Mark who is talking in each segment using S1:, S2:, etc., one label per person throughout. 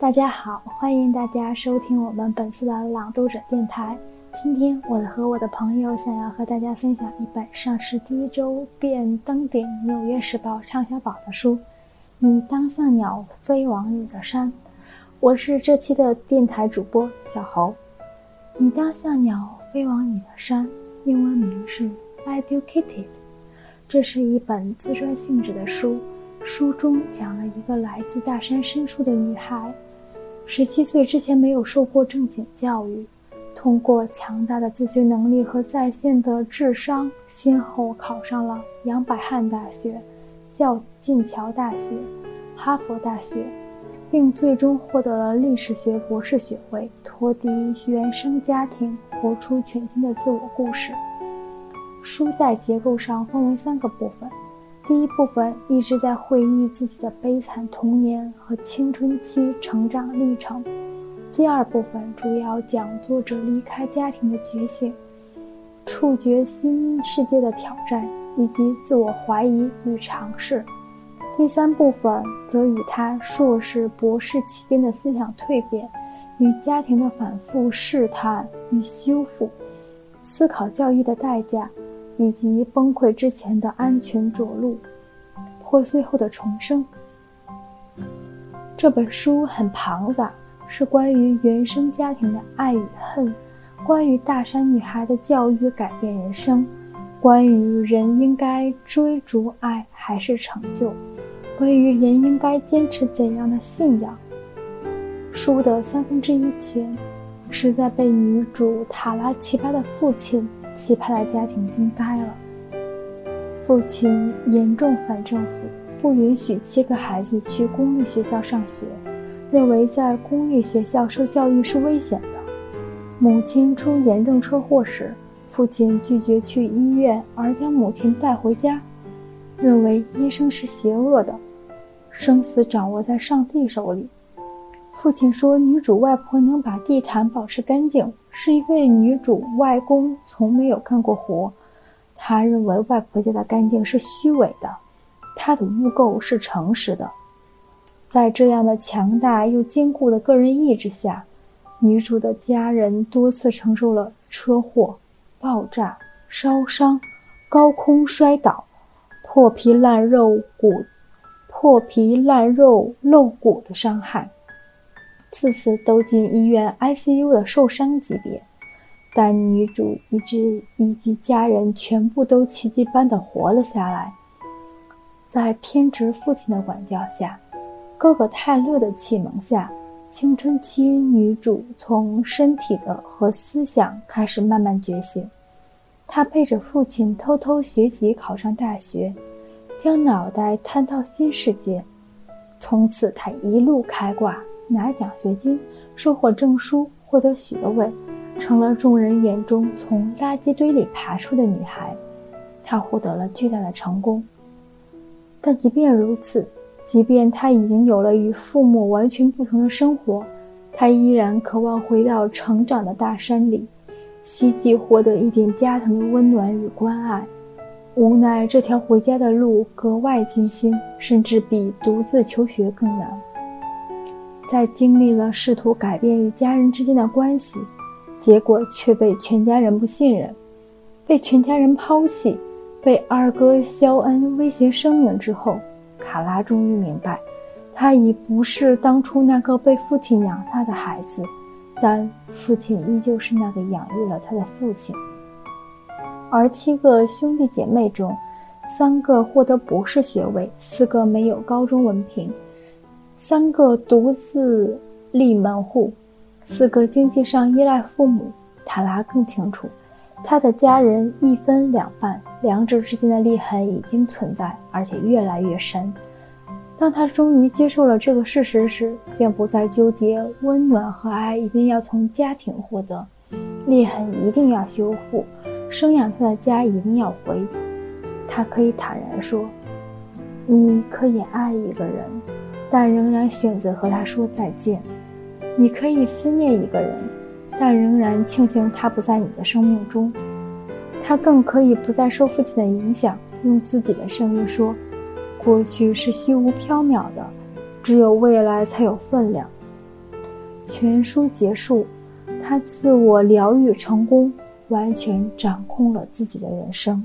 S1: 大家好，欢迎大家收听我们本次的朗读者电台。今天我和我的朋友想要和大家分享一本上市第一周便登顶《纽约时报》畅销榜的书《你当像鸟飞往你的山》。我是这期的电台主播小侯。你当像鸟飞往你的山，英文名是《Educated》。这是一本自传性质的书，书中讲了一个来自大山深处的女孩，十七岁之前没有受过正经教育，通过强大的自学能力和在线的智商，先后考上了杨百翰大学、校剑桥大学、哈佛大学，并最终获得了历史学博士学位。脱离原生家庭，活出全新的自我故事。书在结构上分为三个部分，第一部分一直在回忆自己的悲惨童年和青春期成长历程，第二部分主要讲作者离开家庭的觉醒，触觉新世界的挑战以及自我怀疑与尝试，第三部分则与他硕士博士期间的思想蜕变，与家庭的反复试探与修复，思考教育的代价。以及崩溃之前的安全着陆，破碎后的重生。这本书很庞杂，是关于原生家庭的爱与恨，关于大山女孩的教育改变人生，关于人应该追逐爱还是成就，关于人应该坚持怎样的信仰。书的三分之一前，是在被女主塔拉奇巴的父亲。奇葩的家庭惊呆了。父亲严重反政府，不允许七个孩子去公立学校上学，认为在公立学校受教育是危险的。母亲出严重车祸时，父亲拒绝去医院，而将母亲带回家，认为医生是邪恶的，生死掌握在上帝手里。父亲说，女主外婆能把地毯保持干净。是一位女主外公从没有干过活，他认为外婆家的干净是虚伪的，她的污垢是诚实的。在这样的强大又坚固的个人意志下，女主的家人多次承受了车祸、爆炸、烧伤、高空摔倒、破皮烂肉骨、破皮烂肉露骨的伤害。次次都进医院 ICU 的受伤级别，但女主一直以及家人全部都奇迹般的活了下来。在偏执父亲的管教下，哥哥泰勒的启蒙下，青春期女主从身体的和思想开始慢慢觉醒。她背着父亲偷偷学习，考上大学，将脑袋探到新世界。从此，她一路开挂。拿奖学金，收获证书，获得学位，成了众人眼中从垃圾堆里爬出的女孩。她获得了巨大的成功。但即便如此，即便她已经有了与父母完全不同的生活，她依然渴望回到成长的大山里，希冀获得一点家庭的温暖与关爱。无奈这条回家的路格外艰辛，甚至比独自求学更难。在经历了试图改变与家人之间的关系，结果却被全家人不信任，被全家人抛弃，被二哥肖恩威胁生命之后，卡拉终于明白，他已不是当初那个被父亲养大的孩子，但父亲依旧是那个养育了他的父亲。而七个兄弟姐妹中，三个获得博士学位，四个没有高中文凭。三个独自立门户，四个经济上依赖父母。塔拉更清楚，他的家人一分两半，两者之间的裂痕已经存在，而且越来越深。当他终于接受了这个事实时，便不再纠结温暖和爱一定要从家庭获得，裂痕一定要修复，生养他的家一定要回。他可以坦然说：“你可以爱一个人。”但仍然选择和他说再见。你可以思念一个人，但仍然庆幸他不在你的生命中。他更可以不再受父亲的影响，用自己的声音说：“过去是虚无缥缈的，只有未来才有分量。全书结束，他自我疗愈成功，完全掌控了自己的人生。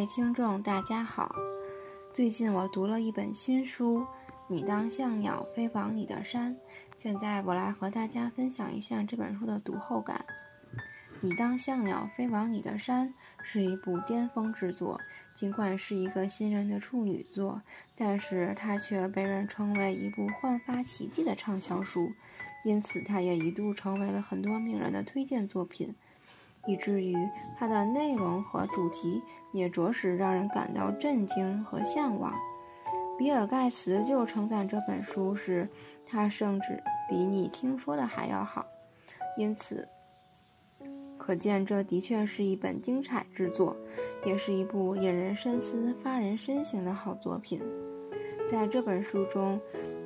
S2: 位听众，大家好。最近我读了一本新书，《你当像鸟飞往你的山》。现在我来和大家分享一下这本书的读后感。《你当像鸟飞往你的山》是一部巅峰之作，尽管是一个新人的处女作，但是它却被人称为一部焕发奇迹的畅销书，因此它也一度成为了很多名人的推荐作品。以至于它的内容和主题也着实让人感到震惊和向往。比尔·盖茨就称赞这本书是，它甚至比你听说的还要好。因此，可见这的确是一本精彩之作，也是一部引人深思、发人深省的好作品。在这本书中，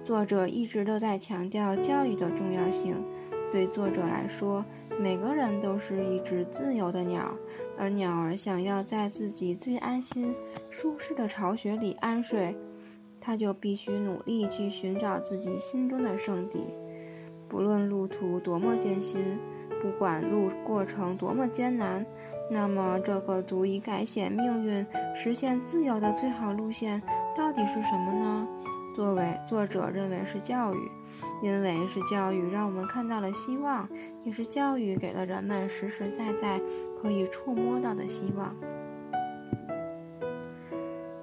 S2: 作者一直都在强调教育的重要性。对作者来说，每个人都是一只自由的鸟，而鸟儿想要在自己最安心、舒适的巢穴里安睡，它就必须努力去寻找自己心中的圣地。不论路途多么艰辛，不管路过程多么艰难，那么这个足以改写命运、实现自由的最好路线到底是什么呢？作为作者认为是教育。因为是教育让我们看到了希望，也是教育给了人们实实在在可以触摸到的希望。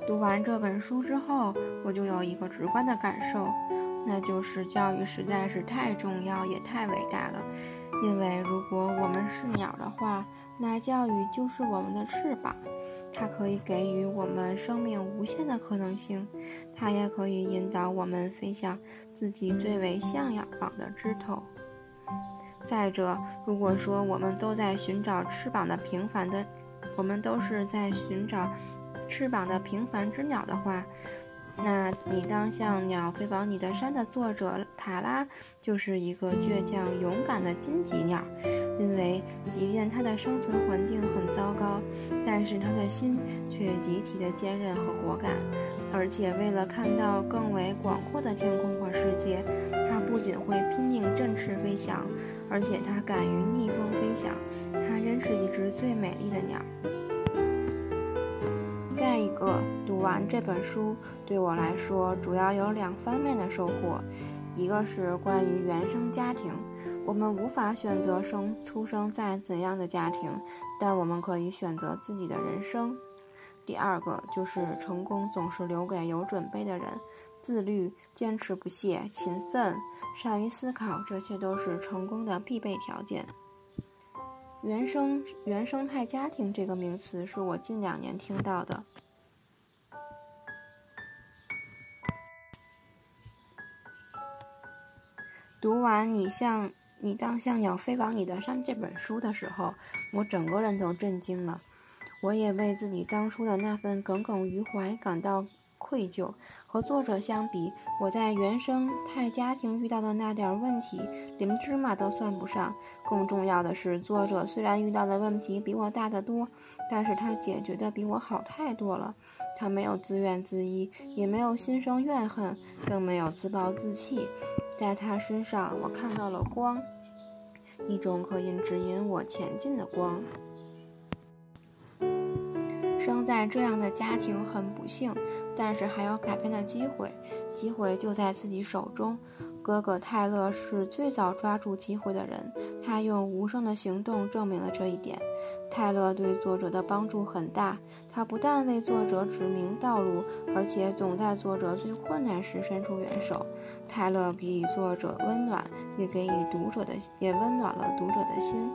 S2: 读完这本书之后，我就有一个直观的感受，那就是教育实在是太重要也太伟大了。因为如果我们是鸟的话，那教育就是我们的翅膀。它可以给予我们生命无限的可能性，它也可以引导我们飞向自己最为向往的枝头。再者，如果说我们都在寻找翅膀的平凡的，我们都是在寻找翅膀的平凡之鸟的话，那你当像鸟飞往你的山的作者塔拉就是一个倔强勇敢的荆棘鸟。因为即便它的生存环境很糟糕，但是它的心却极其的坚韧和果敢，而且为了看到更为广阔的天空和世界，它不仅会拼命振翅飞翔，而且它敢于逆风飞翔。它真是一只最美丽的鸟。再一个，读完这本书对我来说主要有两方面的收获，一个是关于原生家庭。我们无法选择生出生在怎样的家庭，但我们可以选择自己的人生。第二个就是成功总是留给有准备的人，自律、坚持不懈、勤奋、善于思考，这些都是成功的必备条件。原生原生态家庭这个名词是我近两年听到的。读完，你像。你当像鸟飞往你的山这本书的时候，我整个人都震惊了。我也为自己当初的那份耿耿于怀感到愧疚。和作者相比，我在原生态家庭遇到的那点问题，连芝麻都算不上。更重要的是，作者虽然遇到的问题比我大得多，但是他解决的比我好太多了。他没有自怨自艾，也没有心生怨恨，更没有自暴自弃。在他身上，我看到了光，一种可以指引我前进的光。生在这样的家庭很不幸，但是还有改变的机会，机会就在自己手中。哥哥泰勒是最早抓住机会的人，他用无声的行动证明了这一点。泰勒对作者的帮助很大，他不但为作者指明道路，而且总在作者最困难时伸出援手。泰勒给予作者温暖，也给予读者的，也温暖了读者的心。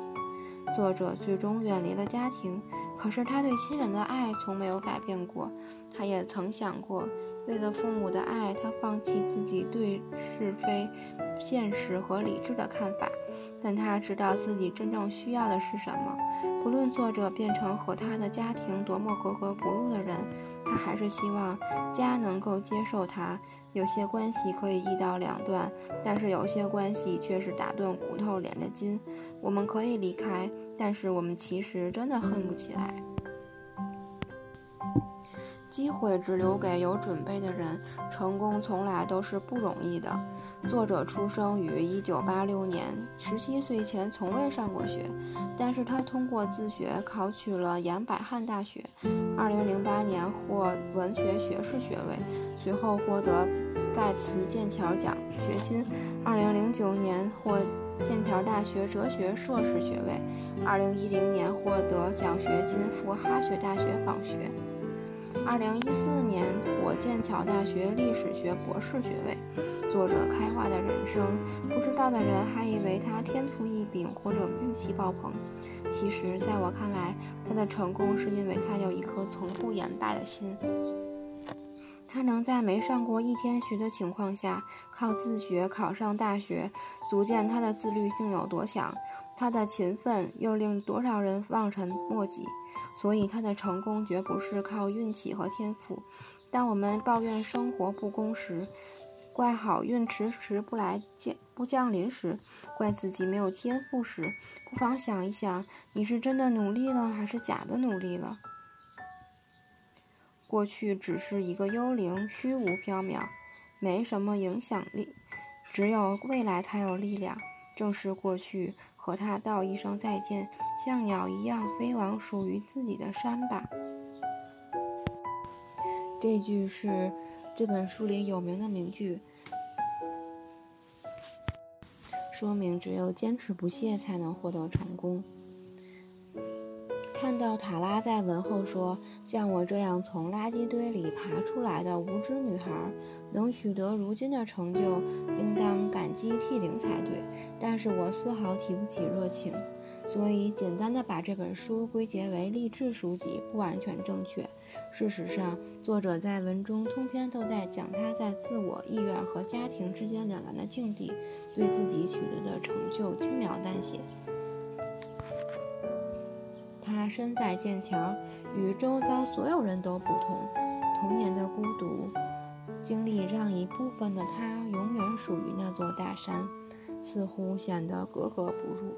S2: 作者最终远离了家庭，可是他对亲人的爱从没有改变过。他也曾想过。为了父母的爱，他放弃自己对是非、现实和理智的看法，但他知道自己真正需要的是什么。不论作者变成和他的家庭多么格格不入的人，他还是希望家能够接受他。有些关系可以一刀两断，但是有些关系却是打断骨头连着筋。我们可以离开，但是我们其实真的恨不起来。机会只留给有准备的人，成功从来都是不容易的。作者出生于1986年，17岁前从未上过学，但是他通过自学考取了杨百翰大学，2008年获文学学士学位，随后获得盖茨剑桥奖学金，2009年获剑桥大学哲学硕士学位，2010年获得奖学金赴哈学大学访学。二零一四年获剑桥大学历史学博士学位。作者开化的人生，不知道的人还以为他天赋异禀或者运气爆棚。其实，在我看来，他的成功是因为他有一颗从不言败的心。他能在没上过一天学的情况下，靠自学考上大学，足见他的自律性有多强。他的勤奋又令多少人望尘莫及。所以他的成功绝不是靠运气和天赋。当我们抱怨生活不公时，怪好运迟迟不来降不降临时，怪自己没有天赋时，不妨想一想：你是真的努力了，还是假的努力了？过去只是一个幽灵，虚无缥缈，没什么影响力。只有未来才有力量。正是过去。和他道一声再见，像鸟一样飞往属于自己的山吧。这句是这本书里有名的名句，说明只有坚持不懈才能获得成功。看到塔拉在文后说：“像我这样从垃圾堆里爬出来的无知女孩，能取得如今的成就，应当感激涕零才对。”但是我丝毫提不起热情，所以简单的把这本书归结为励志书籍不完全正确。事实上，作者在文中通篇都在讲他在自我意愿和家庭之间两难的境地，对自己取得的成就轻描淡写。身在剑桥，与周遭所有人都不同。童年的孤独经历让一部分的他永远属于那座大山，似乎显得格格不入。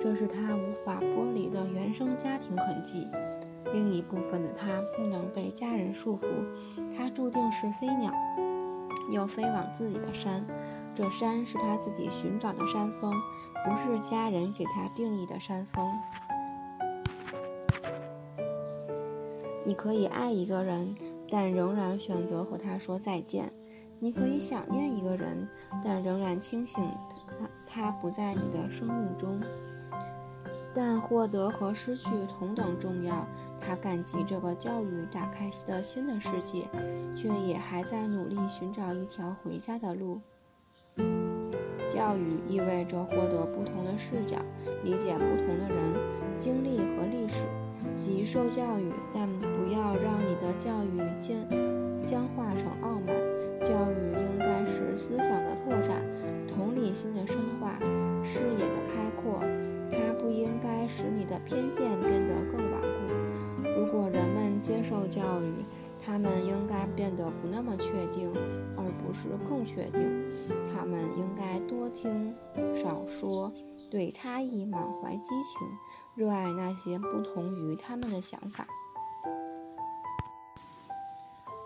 S2: 这是他无法剥离的原生家庭痕迹。另一部分的他不能被家人束缚，他注定是飞鸟，要飞往自己的山。这山是他自己寻找的山峰，不是家人给他定义的山峰。你可以爱一个人，但仍然选择和他说再见；你可以想念一个人，但仍然清醒他他不在你的生命中。但获得和失去同等重要。他感激这个教育打开的新的世界，却也还在努力寻找一条回家的路。教育意味着获得不同的视角，理解不同的人、经历和历史。即受教育，但不要让你的教育僵僵化成傲慢。教育应该是思想的拓展，同理心的深化，视野的开阔。它不应该使你的偏见变得更顽固。如果人们接受教育，他们应该变得不那么确定，而不是更确定。他们应该多听少说，对差异满怀激情。热爱那些不同于他们的想法。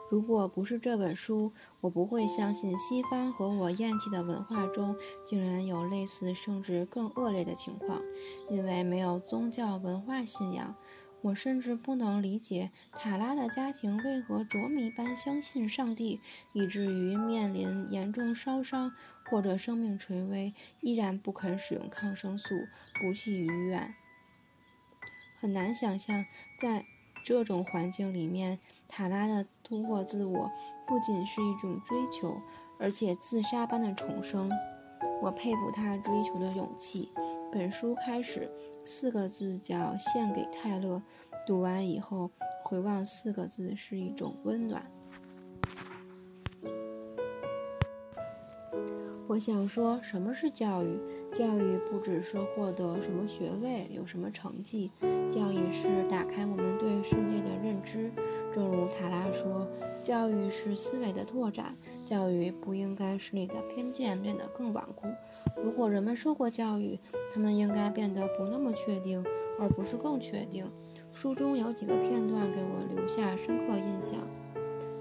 S2: 如果不是这本书，我不会相信西方和我厌弃的文化中竟然有类似甚至更恶劣的情况。因为没有宗教文化信仰，我甚至不能理解塔拉的家庭为何着迷般相信上帝，以至于面临严重烧伤或者生命垂危，依然不肯使用抗生素，不去医院。很难想象，在这种环境里面，塔拉的突破自我不仅是一种追求，而且自杀般的重生。我佩服他追求的勇气。本书开始，四个字叫“献给泰勒”。读完以后，回望四个字是一种温暖。我想说，什么是教育？教育不只是获得什么学位、有什么成绩，教育是打开我们对世界的认知。正如塔拉说，教育是思维的拓展，教育不应该使你的偏见变得更顽固。如果人们受过教育，他们应该变得不那么确定，而不是更确定。书中有几个片段给我留下深刻印象，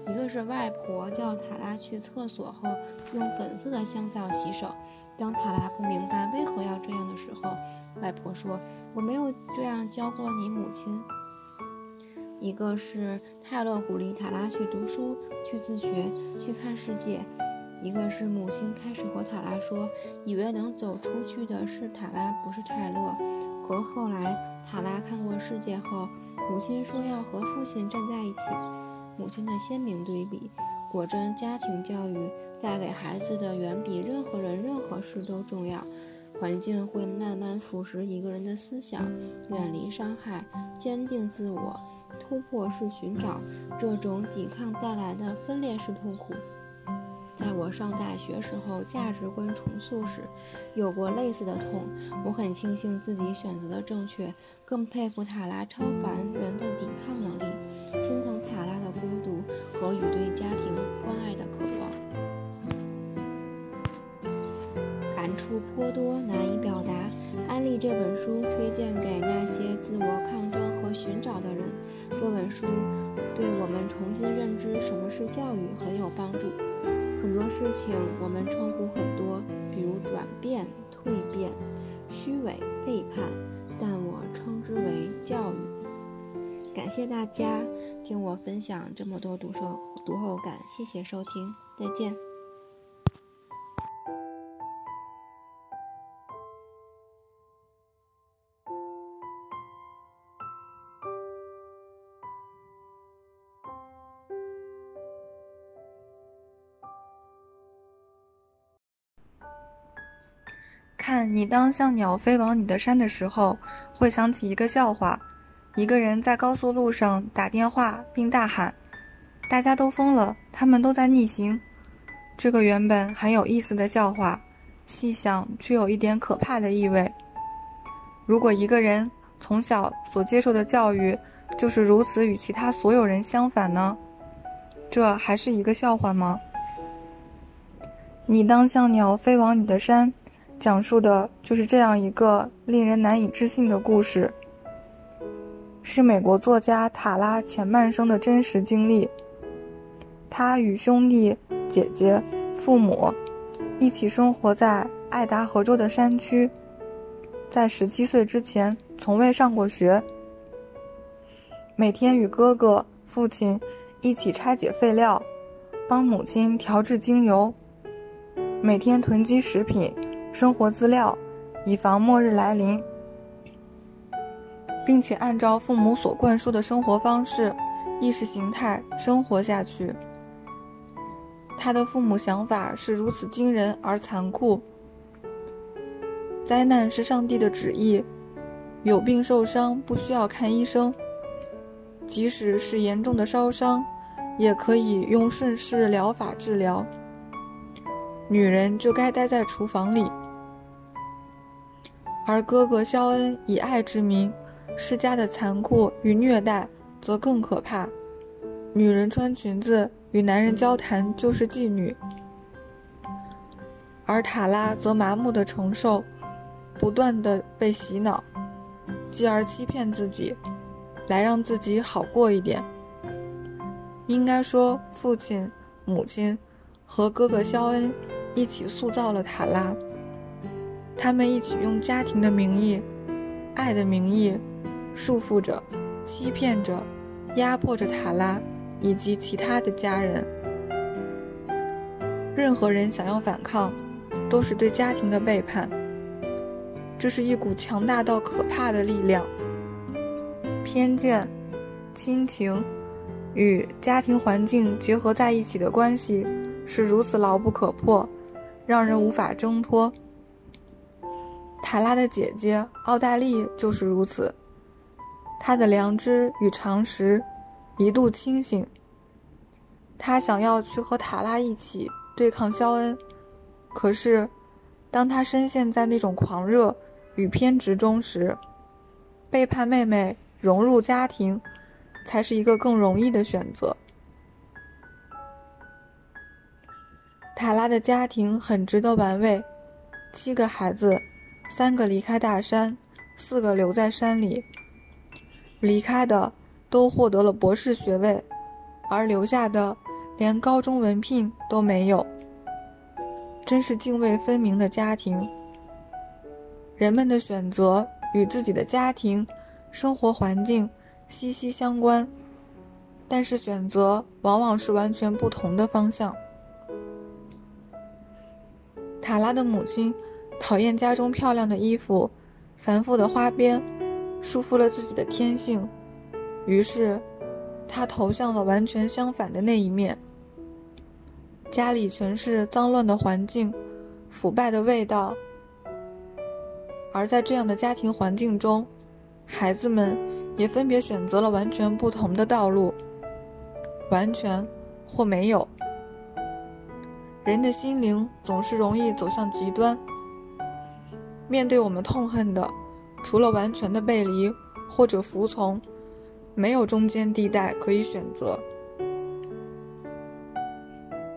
S2: 一个是外婆叫塔拉去厕所后用粉色的香皂洗手，当塔拉不明白为何要这样的时候，外婆说：“我没有这样教过你母亲。”一个是泰勒鼓励塔拉去读书、去自学、去看世界；一个是母亲开始和塔拉说，以为能走出去的是塔拉，不是泰勒，可后来。塔拉看过世界后，母亲说要和父亲站在一起。母亲的鲜明对比，果真家庭教育带给孩子的远比任何人、任何事都重要。环境会慢慢腐蚀一个人的思想，远离伤害，坚定自我，突破是寻找。这种抵抗带来的分裂式痛苦。在我上大学时候，价值观重塑时，有过类似的痛。我很庆幸自己选择的正确，更佩服塔拉超凡人的抵抗能力，心疼塔拉的孤独和与对家庭关爱的渴望。处颇多，难以表达。安利这本书推荐给那些自我抗争和寻找的人。这本书对我们重新认知什么是教育很有帮助。很多事情我们称呼很多，比如转变、蜕变、虚伪、背叛，但我称之为教育。感谢大家听我分享这么多读书读后感，谢谢收听，再见。
S3: 你当像鸟飞往你的山的时候，会想起一个笑话：一个人在高速路上打电话，并大喊：“大家都疯了，他们都在逆行。”这个原本很有意思的笑话，细想却有一点可怕的意味。如果一个人从小所接受的教育就是如此与其他所有人相反呢？这还是一个笑话吗？你当像鸟飞往你的山。讲述的就是这样一个令人难以置信的故事，是美国作家塔拉前半生的真实经历。他与兄弟、姐姐、父母一起生活在爱达荷州的山区，在十七岁之前从未上过学，每天与哥哥、父亲一起拆解废料，帮母亲调制精油，每天囤积食品。生活资料，以防末日来临，并且按照父母所灌输的生活方式、意识形态生活下去。他的父母想法是如此惊人而残酷：灾难是上帝的旨意，有病受伤不需要看医生，即使是严重的烧伤，也可以用顺势疗法治疗。女人就该待在厨房里。而哥哥肖恩以爱之名施加的残酷与虐待则更可怕。女人穿裙子与男人交谈就是妓女，而塔拉则麻木地承受，不断地被洗脑，继而欺骗自己，来让自己好过一点。应该说，父亲、母亲和哥哥肖恩一起塑造了塔拉。他们一起用家庭的名义、爱的名义，束缚着、欺骗着、压迫着塔拉以及其他的家人。任何人想要反抗，都是对家庭的背叛。这是一股强大到可怕的力量。偏见、亲情与家庭环境结合在一起的关系是如此牢不可破，让人无法挣脱。塔拉的姐姐奥黛丽就是如此，她的良知与常识一度清醒。她想要去和塔拉一起对抗肖恩，可是，当她深陷在那种狂热与偏执中时，背叛妹妹融入家庭，才是一个更容易的选择。塔拉的家庭很值得玩味，七个孩子。三个离开大山，四个留在山里。离开的都获得了博士学位，而留下的连高中文凭都没有。真是泾渭分明的家庭。人们的选择与自己的家庭、生活环境息息相关，但是选择往往是完全不同的方向。塔拉的母亲讨厌家中漂亮的衣服、繁复的花边，束缚了自己的天性，于是，他投向了完全相反的那一面。家里全是脏乱的环境，腐败的味道。而在这样的家庭环境中，孩子们也分别选择了完全不同的道路，完全或没有。人的心灵总是容易走向极端。面对我们痛恨的，除了完全的背离或者服从，没有中间地带可以选择。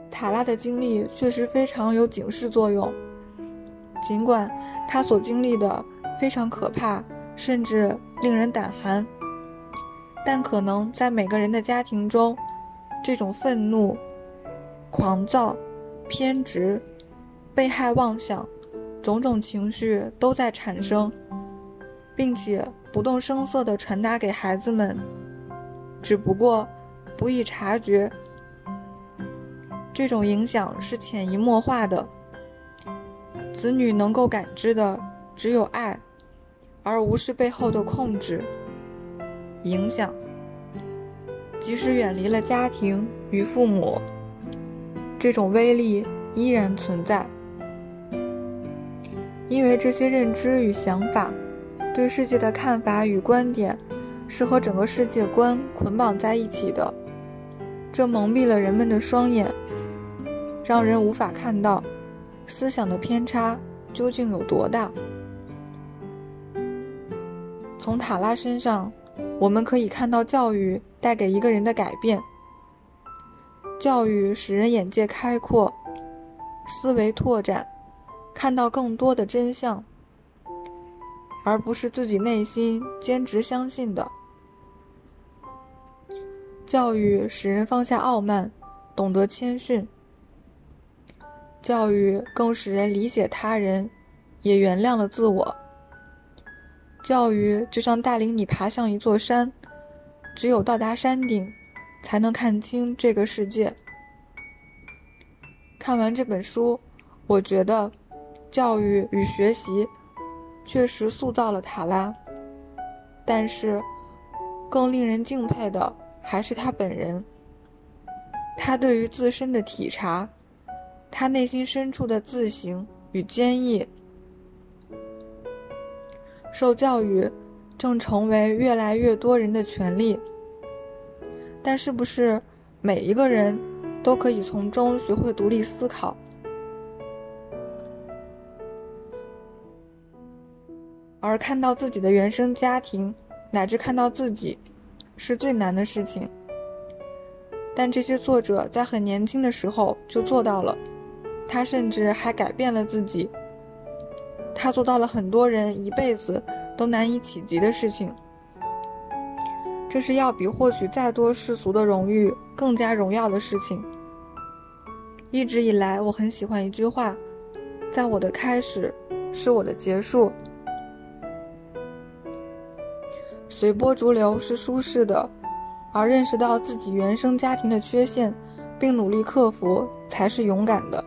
S3: 塔拉的经历确实非常有警示作用，尽管他所经历的非常可怕，甚至令人胆寒，但可能在每个人的家庭中，这种愤怒、狂躁、偏执、被害妄想，种种情绪都在产生，并且不动声色地传达给孩子们，只不过不易察觉。这种影响是潜移默化的，子女能够感知的只有爱，而无视背后的控制、影响。即使远离了家庭与父母，这种威力依然存在，因为这些认知与想法，对世界的看法与观点，是和整个世界观捆绑在一起的，这蒙蔽了人们的双眼。让人无法看到思想的偏差究竟有多大。从塔拉身上，我们可以看到教育带给一个人的改变。教育使人眼界开阔，思维拓展，看到更多的真相，而不是自己内心坚持相信的。教育使人放下傲慢，懂得谦逊。教育更使人理解他人，也原谅了自我。教育就像带领你爬上一座山，只有到达山顶，才能看清这个世界。看完这本书，我觉得，教育与学习确实塑造了塔拉，但是，更令人敬佩的还是他本人。他对于自身的体察。他内心深处的自省与坚毅，受教育正成为越来越多人的权利。但是不是每一个人都可以从中学会独立思考？而看到自己的原生家庭，乃至看到自己，是最难的事情。但这些作者在很年轻的时候就做到了。他甚至还改变了自己。他做到了很多人一辈子都难以企及的事情。这是要比获取再多世俗的荣誉更加荣耀的事情。一直以来，我很喜欢一句话：“在我的开始，是我的结束。”随波逐流是舒适的，而认识到自己原生家庭的缺陷，并努力克服，才是勇敢的。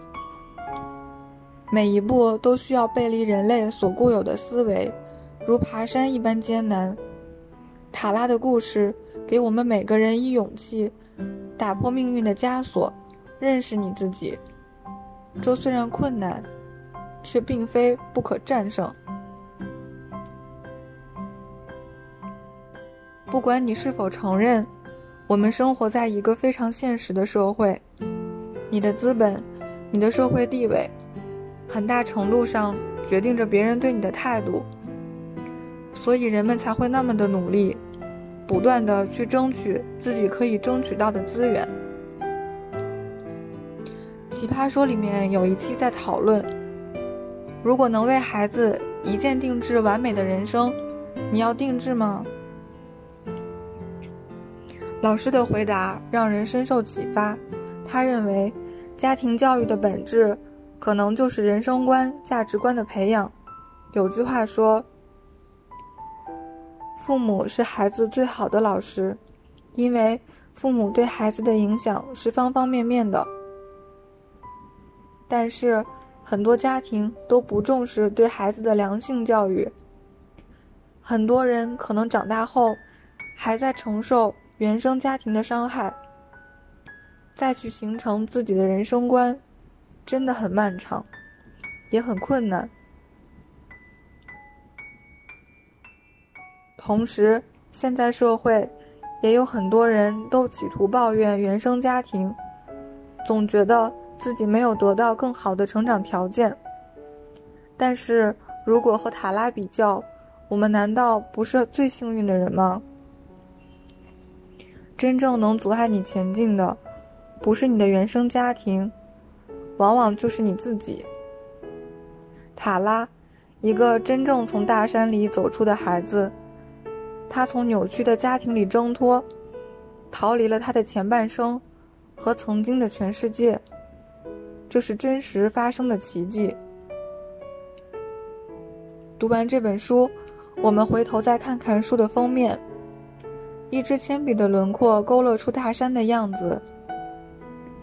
S3: 每一步都需要背离人类所固有的思维，如爬山一般艰难。塔拉的故事给我们每个人以勇气，打破命运的枷锁，认识你自己。这虽然困难，却并非不可战胜。不管你是否承认，我们生活在一个非常现实的社会，你的资本，你的社会地位。很大程度上决定着别人对你的态度，所以人们才会那么的努力，不断的去争取自己可以争取到的资源。奇葩说里面有一期在讨论，如果能为孩子一键定制完美的人生，你要定制吗？老师的回答让人深受启发。他认为，家庭教育的本质可能就是人生观、价值观的培养。有句话说：“父母是孩子最好的老师，因为父母对孩子的影响是方方面面的。”但是，很多家庭都不重视对孩子的良性教育。很多人可能长大后，还在承受原生家庭的伤害，再去形成自己的人生观，真的很漫长，也很困难。同时，现在社会也有很多人都企图抱怨原生家庭，总觉得自己没有得到更好的成长条件。但是如果和塔拉比较，我们难道不是最幸运的人吗？真正能阻碍你前进的，不是你的原生家庭，往往就是你自己。塔拉，一个真正从大山里走出的孩子，他从扭曲的家庭里挣脱，逃离了他的前半生和曾经的全世界。这是真实发生的奇迹。读完这本书。我们回头再看看书的封面，一支铅笔的轮廓勾勒出大山的样子。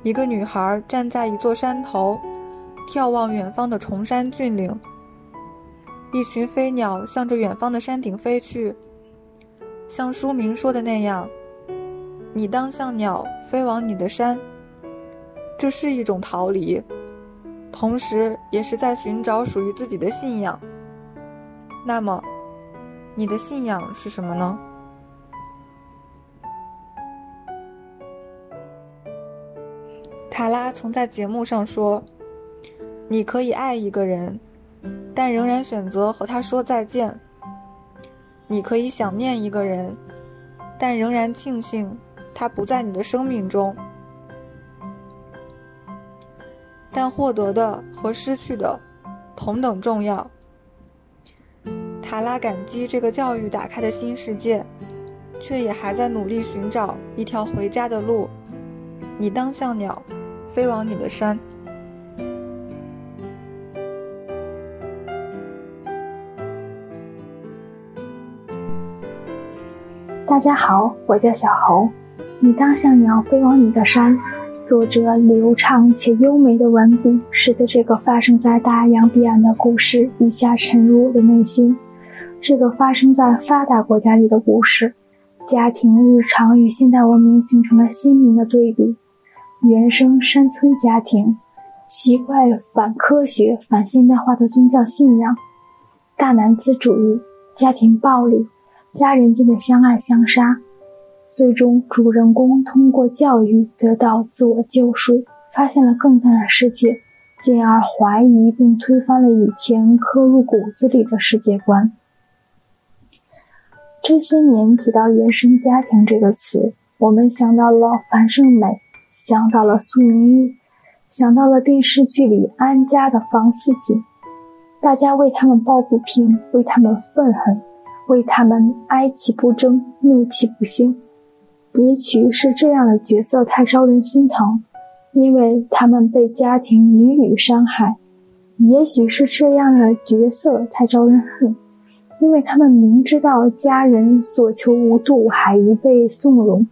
S3: 一个女孩站在一座山头，眺望远方的崇山峻岭。一群飞鸟向着远方的山顶飞去，像书名说的那样：“你当像鸟飞往你的山。”这是一种逃离，同时也是在寻找属于自己的信仰。那么。你的信仰是什么呢？塔拉曾在节目上说：“你可以爱一个人，但仍然选择和他说再见；你可以想念一个人，但仍然庆幸他不在你的生命中。但获得的和失去的同等重要。”塔拉感激这个教育打开的新世界，却也还在努力寻找一条回家的路。你当像鸟，飞往你的山。
S1: 大家好，我叫小猴。你当像鸟，飞往你的山。作者流畅且优美的文笔，使得这个发生在大洋彼岸的故事一下沉入我的内心。这个发生在发达国家里的故事，家庭日常与现代文明形成了鲜明的对比。原生山村家庭，奇怪反科学、反现代化的宗教信仰，大男子主义，家庭暴力，家人间的相爱相杀。最终，主人公通过教育得到自我救赎，发现了更大的世界，进而怀疑并推翻了以前刻入骨子里的世界观。这些年提到“原生家庭”这个词，我们想到了樊胜美，想到了苏明玉，想到了电视剧里安家的房思锦。大家为他们抱不平，为他们愤恨，为他们哀其不争，怒其不兴。也许是这样的角色太招人心疼，因为他们被家庭屡屡伤害；也许是这样的角色太招人恨。因为他们明知道家人所求无度，还一被纵容，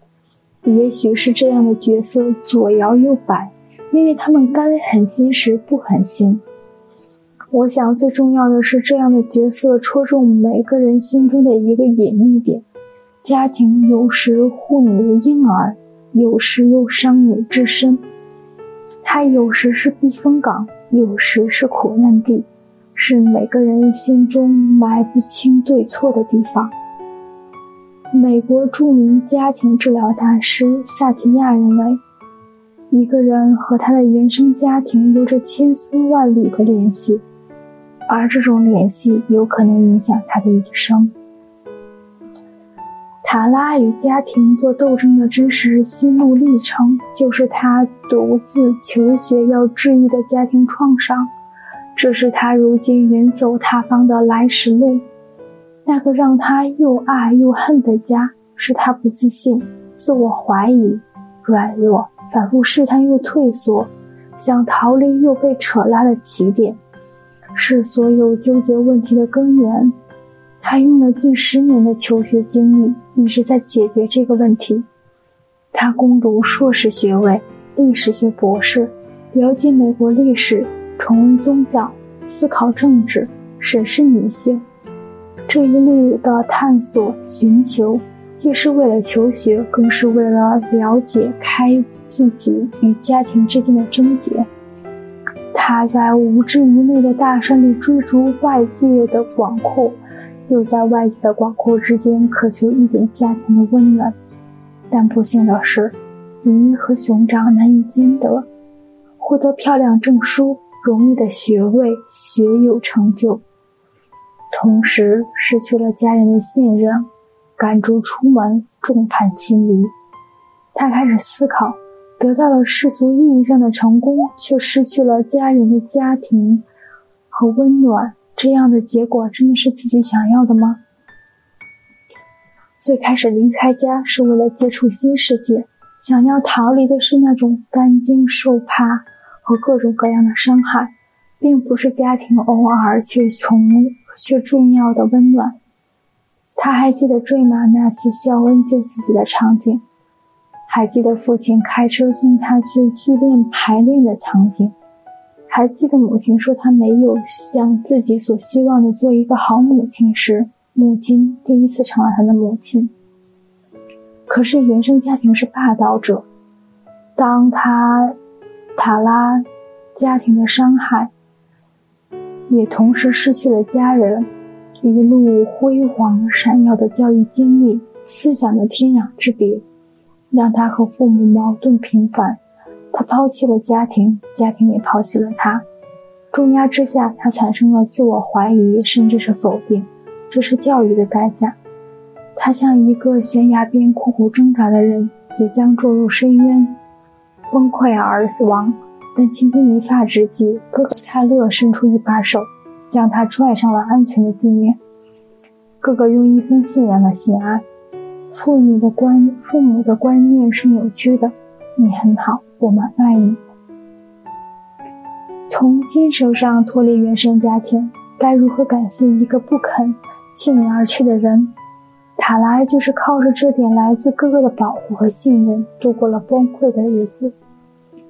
S1: 也许是这样的角色左摇右摆，因为他们该狠心时不狠心。我想最重要的是，这样的角色戳中每个人心中的一个隐秘点：家庭有时护你如婴儿，有时又伤你至深。它有时是避风港，有时是苦难地。是每个人心中埋不清对错的地方。美国著名家庭治疗大师萨提亚认为，一个人和他的原生家庭有着千丝万缕的联系，而这种联系有可能影响他的一生。塔拉与家庭做斗争的真实心路历程，就是他独自求学要治愈的家庭创伤。这是他如今远走他方的来时路，那个让他又爱又恨的家，是他不自信，自我怀疑、软弱、反复试探又退缩，想逃离又被扯拉的起点，是所有纠结问题的根源。他用了近十年的求学经历，一直在解决这个问题。他攻读硕士学位、历史学博士，了解美国历史，重温宗教，思考政治，审视女性。这一路的探索、寻求，既是为了求学，更是为了了解开自己与家庭之间的症结。他在无知无内的大山里追逐外界的广阔。又在外界的广阔之间渴求一点家庭的温暖，但不幸的是，鱼和熊掌难以兼得。获得漂亮证书、荣誉的学位、学有成就，同时失去了家人的信任，赶逐出门，众叛亲离。他开始思考：得到了世俗意义上的成功，却失去了家人的家庭和温暖。这样的结果真的是自己想要的吗？最开始离开家是为了接触新世界，想要逃离的是那种担惊受怕和各种各样的伤害，并不是家庭偶尔却重却重要的温暖。他还记得坠马那次肖恩救自己的场景，还记得父亲开车送他去剧练排练的场景。还记得母亲说她没有像自己所希望的做一个好母亲时，母亲第一次成了他的母亲。可是原生家庭是霸道者，当他塔拉家庭的伤害，也同时失去了家人，一路辉煌闪耀的教育经历，思想的天壤之别，让他和父母矛盾频繁。他抛弃了家庭，家庭也抛弃了他。重压之下，他产生了自我怀疑，甚至是否定。这是教育的代价。他像一个悬崖边苦苦挣扎的人，即将坠入深渊，崩溃而死亡。但倾听一发之际，哥哥泰勒伸出一把手，将他拽上了安全的地面。哥哥用一封信让他心安。父女的观，父母的观念是扭曲的。你很好。我们爱你。从精神上脱离原生家庭，该如何感谢一个不肯弃你而去的人？塔拉就是靠着这点来自哥哥的保护和信任，度过了崩溃的日子，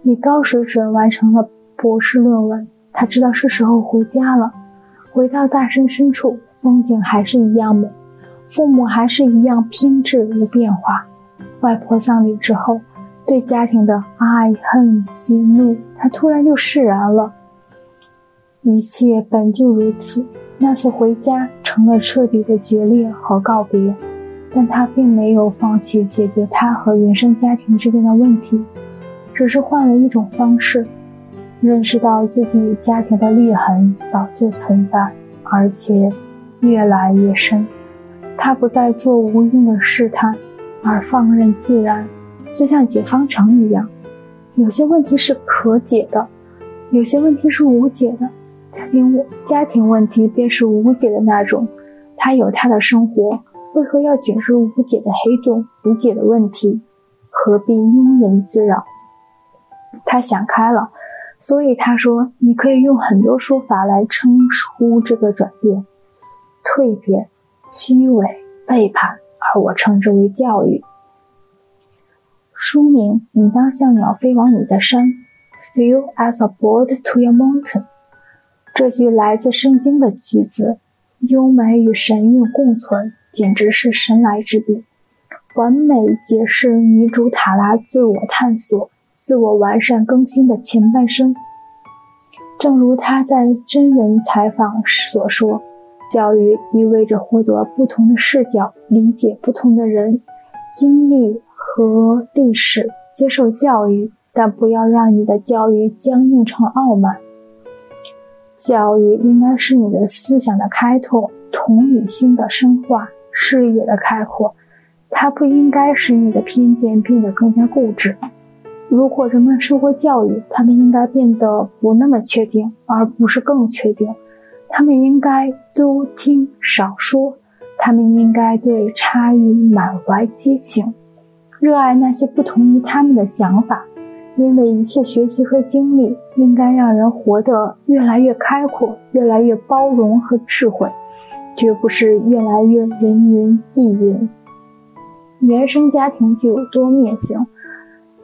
S1: 以高水准完成了博士论文。他知道是时候回家了，回到大山深处，风景还是一样美，父母还是一样偏执无变化。外婆丧礼之后。对家庭的爱恨喜怒，他突然就释然了。一切本就如此。那次回家成了彻底的决裂和告别，但他并没有放弃解决他和原生家庭之间的问题，只是换了一种方式，认识到自己与家庭的裂痕早就存在，而且越来越深。他不再做无用的试探，而放任自然。就像解方程一样，有些问题是可解的，有些问题是无解的。家庭家庭问题便是无解的那种。他有他的生活，为何要卷入无解的黑洞？无解的问题，何必庸人自扰？他想开了，所以他说：“你可以用很多说法来称呼这个转变：蜕变、虚伪、背叛，而我称之为教育。”书名：你当像鸟飞往你的山，Feel as a bird to your mountain。这句来自圣经的句子，优美与神韵共存，简直是神来之笔，完美解释女主塔拉自我探索、自我完善更新的前半生。正如他在真人采访所说，教育意味着获得不同的视角，理解不同的人经历。和历史接受教育，但不要让你的教育僵硬成傲慢。教育应该是你的思想的开拓、同理心的深化、视野的开阔。它不应该使你的偏见变得更加固执。如果人们受过教育，他们应该变得不那么确定，而不是更确定。他们应该多听少说。他们应该对差异满怀激情。热爱那些不同于他们的想法，因为一切学习和经历应该让人活得越来越开阔，越来越包容和智慧，绝不是越来越人云亦云。原生家庭具有多面性，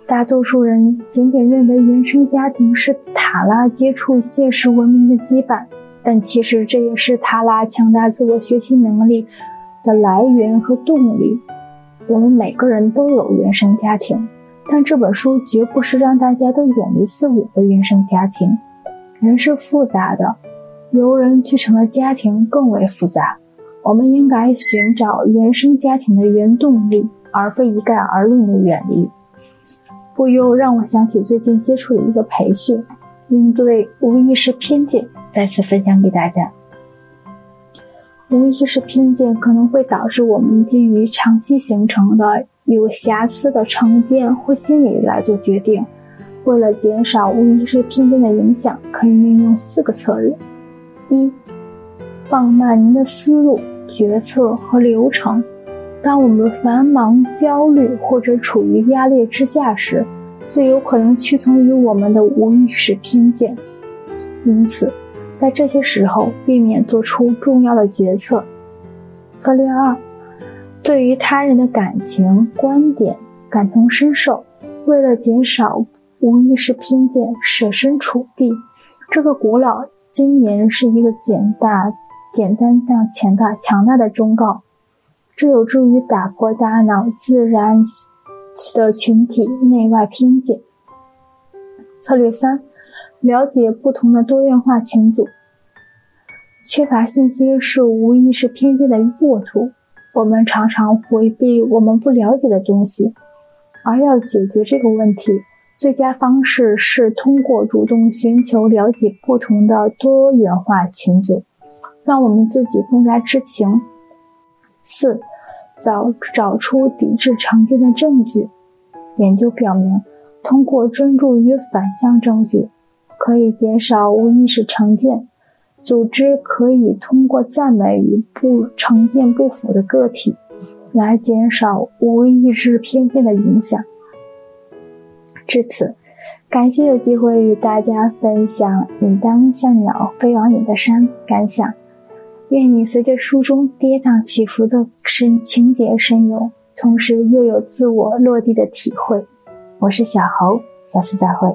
S1: 大多数人仅仅认为原生家庭是塔拉接触现实文明的羁绊，但其实这也是塔拉强大自我学习能力的来源和动力。我们每个人都有原生家庭，但这本书绝不是让大家都远离自我的原生家庭。人是复杂的，由人聚成的家庭更为复杂。我们应该寻找原生家庭的原动力，而非一概而论的远离。不由让我想起最近接触的一个培训，应对无意识偏见，再次分享给大家。无意识偏见可能会导致我们基于长期形成的有瑕疵的成见或心理来做决定。为了减少无意识偏见的影响，可以运用四个策略：一、放慢您的思路、决策和流程。当我们繁忙、焦虑或者处于压力之下时，最有可能屈从于我们的无意识偏见。因此，在这些时候，避免做出重要的决策。策略二：对于他人的感情观点感同身受，为了减少无意识偏见，设身处地。这个古老箴言是一个简大、简单但强大、强大的忠告，这有助于打破大脑自然的群体内外偏见。策略三。了解不同的多元化群组，缺乏信息是无意识偏见的沃土。我们常常回避我们不了解的东西，而要解决这个问题，最佳方式是通过主动寻求了解不同的多元化群组，让我们自己更加知情。四，找找出抵制成见的证据。研究表明，通过专注于反向证据。可以减少无意识成见。组织可以通过赞美与不成见不符的个体，来减少无意识偏见的影响。至此，感谢有机会与大家分享“你当像鸟飞往你的山”感想。愿你随着书中跌宕起伏的深情节深涌，同时又有自我落地的体会。我是小侯，下次再会。